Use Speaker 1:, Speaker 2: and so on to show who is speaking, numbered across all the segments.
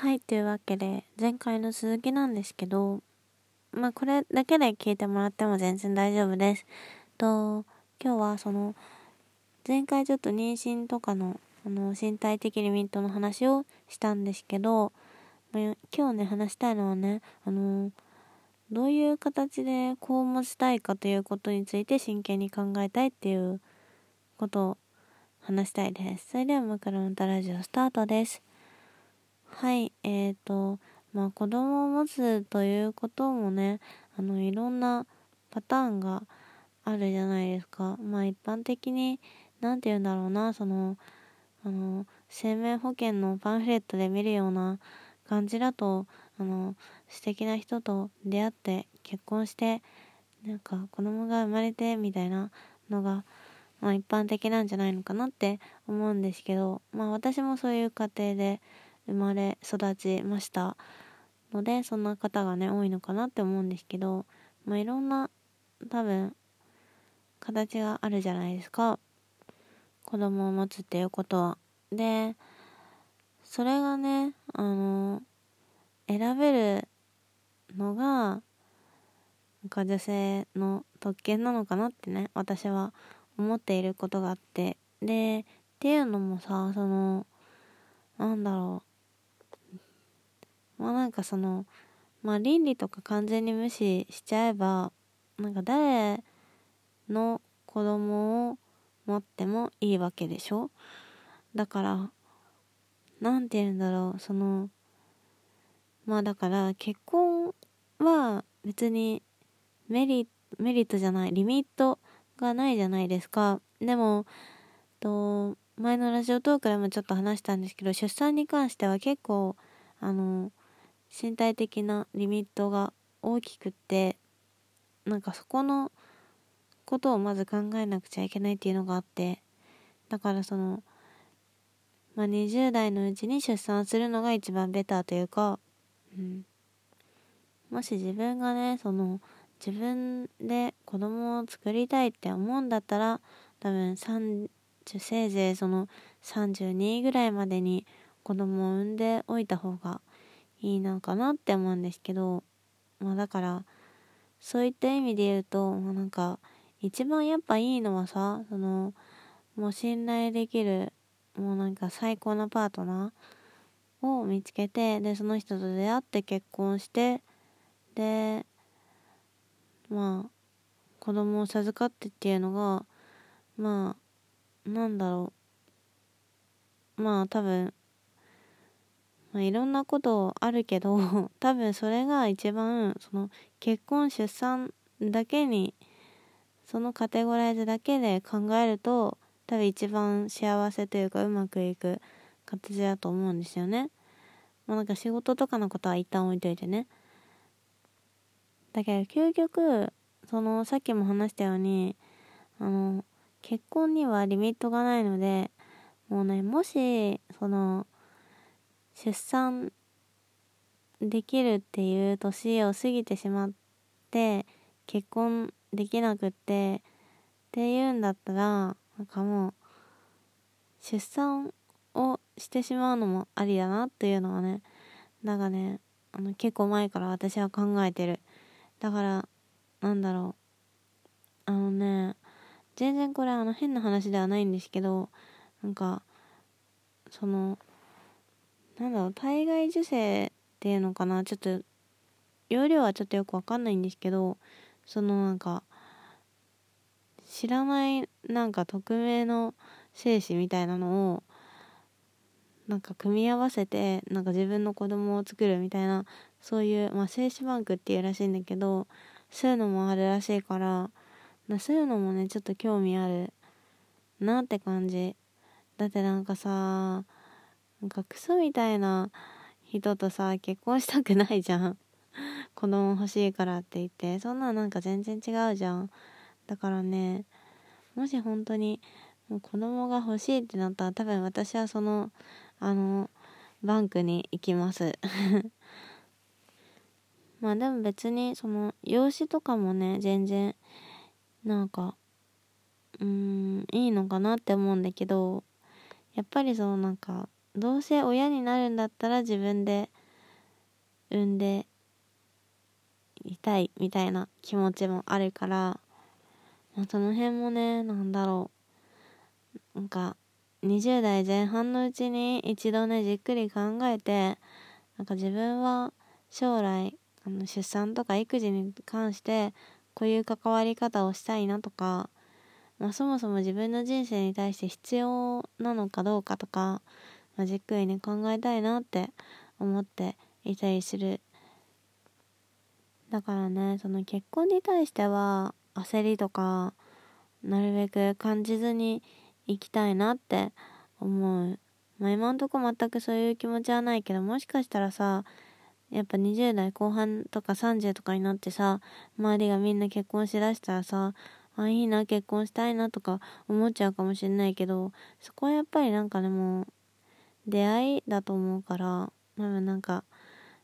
Speaker 1: はい、というわけで、前回の続きなんですけど、まあ、これだけで聞いてもらっても全然大丈夫です。と、今日はその、前回ちょっと妊娠とかの、あの、身体的リミットの話をしたんですけど、ま、今日ね、話したいのはね、あの、どういう形でこう持ちたいかということについて真剣に考えたいっていうことを話したいです。それでは、枕元ラジオスタートです。はい、えーと、まあ子供を持つということもね、あの、いろんなパターンがあるじゃないですか。まあ一般的に、なんて言うんだろうな、その、あの、生命保険のパンフレットで見るような感じだと、あの、素敵な人と出会って結婚して、なんか子供が生まれてみたいなのが、まあ一般的なんじゃないのかなって思うんですけど、まあ私もそういう過程で、生まれ育ちました。のでそんな方がね多いのかなって思うんですけどまあいろんな多分形があるじゃないですか。子供を持つっていうことは。でそれがねあの選べるのがなんか女性の特権なのかなってね私は思っていることがあって。でっていうのもさそのなんだろう。まあなんかその、まあ倫理とか完全に無視しちゃえば、なんか誰の子供を持ってもいいわけでしょ？だから、なんて言うんだろう、その、まあだから結婚は別にメリメリットじゃない、リミットがないじゃないですか。でも、と、前のラジオトークでもちょっと話したんですけど、出産に関しては結構、あの、身体的なリミットが大きくってなんかそこのことをまず考えなくちゃいけないっていうのがあってだからそのまあ20代のうちに出産するのが一番ベターというか、うん、もし自分がねその自分で子供を作りたいって思うんだったら多分30せいぜいその32ぐらいまでに子供を産んでおいた方がいいのかなって思うんですけどまあだからそういった意味で言うと、まあ、なんか一番やっぱいいのはさそのもう信頼できるもうなんか最高なパートナーを見つけてでその人と出会って結婚してでまあ子供を授かってっていうのがまあなんだろう。まあ多分まあ、いろんなことあるけど 多分それが一番その結婚出産だけにそのカテゴライズだけで考えると多分一番幸せというかうまくいく形だと思うんですよね。まあなんか仕事とかのことは一旦置いといてね。だけど究極そのさっきも話したようにあの結婚にはリミットがないのでもうねもしその出産できるっていう年を過ぎてしまって結婚できなくってっていうんだったらなんかもう出産をしてしまうのもありだなっていうのはねなんかねあの結構前から私は考えてる。だからなんだろう。あのね全然これあの変な話ではないんですけどなんかそのなんだろう、体外受精っていうのかな？ちょっと、容量はちょっとよくわかんないんですけど、そのなんか、知らないなんか匿名の精子みたいなのを、なんか組み合わせて、なんか自分の子供を作るみたいな、そういう、まあ精子バンクっていうらしいんだけど、そういうのもあるらしいから、そういうのもね、ちょっと興味あるなって感じ。だってなんかさ、なんかクソみたいな人とさ、結婚したくないじゃん。子供欲しいからって言って。そんななんか全然違うじゃん。だからね、もし本当に子供が欲しいってなったら多分私はその、あの、バンクに行きます。まあでも別にその養子とかもね、全然なんか、うーん、いいのかなって思うんだけど、やっぱりそのなんか、どうせ親になるんだったら自分で産んでいたいみたいな気持ちもあるから、まあ、その辺もねなんだろう。なんか20代前半のうちに一度ねじっくり考えてなんか自分は将来あの出産とか育児に関してこういう関わり方をしたいなとか、まあ、そもそも自分の人生に対して必要なのかどうかとか、まあ、じっくりね考えたいなって思っていたりする。だからねその結婚に対しては焦りとかなるべく感じずに行きたいなって思う。まあ今んとこ全くそういう気持ちはないけどもしかしたらさやっぱ20代後半とか30とかになってさ周りがみんな結婚しだしたらさあいいな結婚したいなとか思っちゃうかもしれないけどそこはやっぱりなんかねも出会いだと思うから多分なんか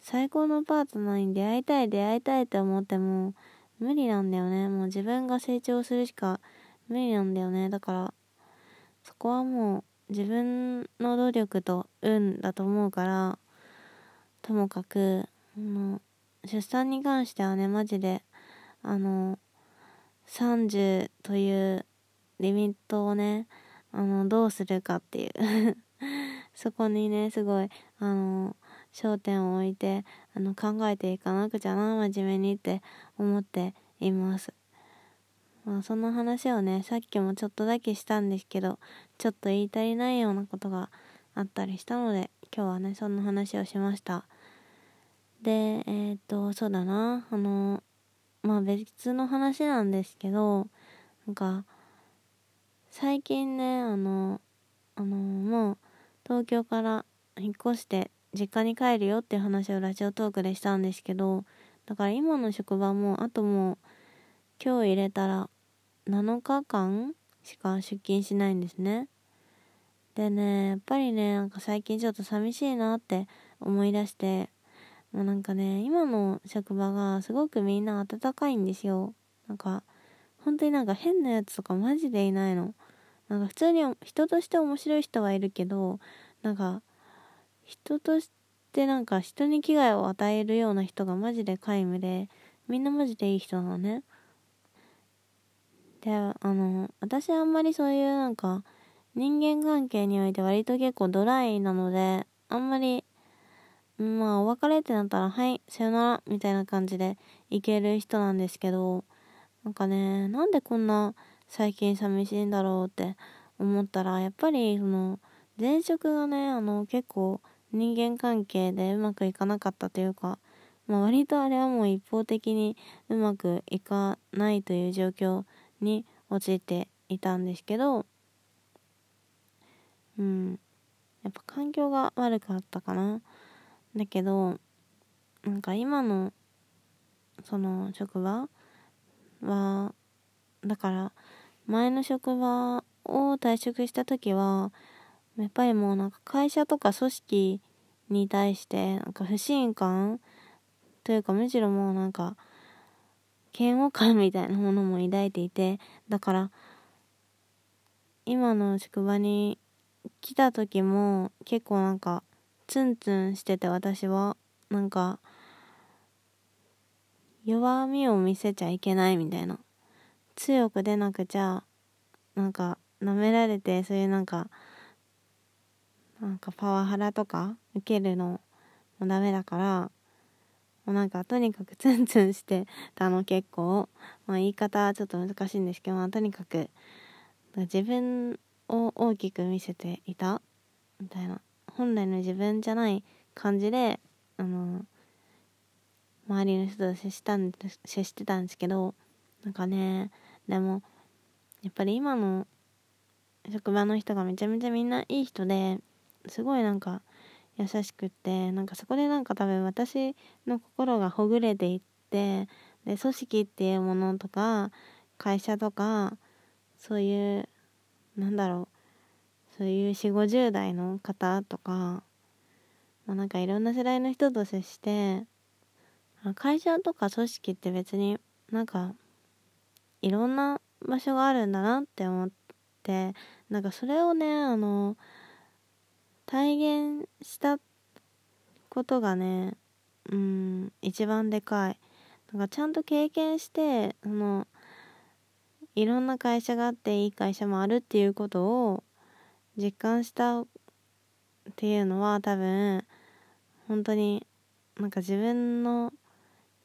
Speaker 1: 最高のパートナーに出会いたい出会いたいって思っても無理なんだよね。もう自分が成長するしか無理なんだよね。だからそこはもう自分の努力と運だと思うからともかくあの出産に関してはねマジであの30というリミットをねあのどうするかっていう。そこにねすごいあの焦点を置いてあの考えていかなくちゃな真面目にって思っています。まあ、その話をねさっきもちょっとだけしたんですけどちょっと言い足りないようなことがあったりしたので今日はねそんな話をしました。で、えー、っと、そうだな、あの、まあ別の話なんですけど、なんか、最近ね、あの、あの、もう、東京から引っ越して実家に帰るよっていう話をラジオトークでしたんですけど、だから今の職場も、あともう、今日入れたら7日間しか出勤しないんですね。でね、やっぱりね、なんか最近ちょっと寂しいなって思い出して、もうなんかね、今の職場がすごくみんな温かいんですよ。なんか、本当になんか変なやつとかマジでいないの。なんか普通に人として面白い人はいるけど、なんか、人としてなんか人に危害を与えるような人がマジで皆無で、みんなマジでいい人なのね。で、あの、私あんまりそういうなんか、人間関係において割と結構ドライなので、あんまりまあお別れってなったらはいさよならみたいな感じでいける人なんですけどなんかねなんでこんな最近寂しいんだろうって思ったらやっぱりその前職がねあの結構人間関係でうまくいかなかったというか、まあ、割とあれはもう一方的にうまくいかないという状況に陥っていたんですけどうんやっぱ環境が悪かったかな。だけどなんか今のその職場はだから前の職場を退職した時はやっぱりもうなんか会社とか組織に対してなんか不信感というかむしろもうなんか嫌悪感みたいなものも抱いていてだから今の職場に来た時も結構なんかツンツンしてて私はなんか弱みを見せちゃいけないみたいな。強く出なくちゃなんか舐められてそういうなんかなんかパワハラとか受けるのもダメだからもうなんかとにかくツンツンしてたの結構。まあ言い方ちょっと難しいんですけど、まあ、とにかく自分を大きく見せていたみたいな。本来の自分じゃない感じであの周りの人と接したん接してたんですけどなんかねでもやっぱり今の職場の人がめちゃめちゃみんないい人ですごいなんか優しくってなんかそこでなんか多分私の心がほぐれていってで組織っていうものとか会社とかそういうなんだろうそういう4 5 0代の方とか、まあ、なんかいろんな世代の人と接して会社とか組織って別になんかいろんな場所があるんだなって思ってなんかそれをねあの体現したことがねうん一番でかい。なんかちゃんと経験してそのいろんな会社があっていい会社もあるっていうことを実感したっていうのは多分本当になんか自分の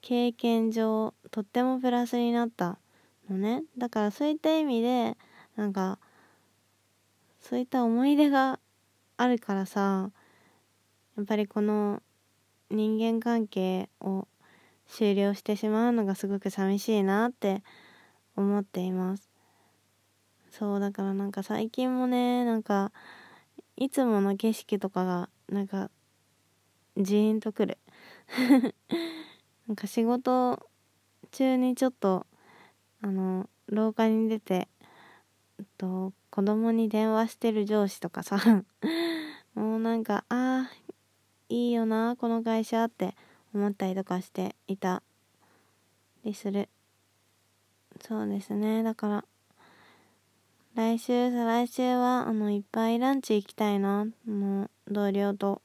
Speaker 1: 経験上とってもプラスになったのね。だからそういった意味でなんかそういった思い出があるからさやっぱりこの人間関係を終了してしまうのがすごく寂しいなって思っています。そうだからなんか最近もねなんかいつもの景色とかがなんかジーンとくる。なんか仕事中にちょっとあの廊下に出てと子供に電話してる上司とかさ もうなんかああいいよなこの会社って思ったりとかしていたりする。そうですね。だから来週再来週はあのいっぱいランチ行きたいなもう同僚と。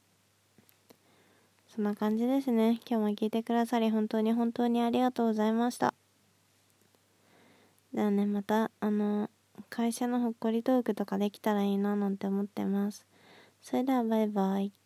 Speaker 1: そんな感じですね。今日も聞いてくださり本当に本当にありがとうございました。だよね。またあの会社のほっこりトークとかできたらいいななんて思ってます。それではバイバイ。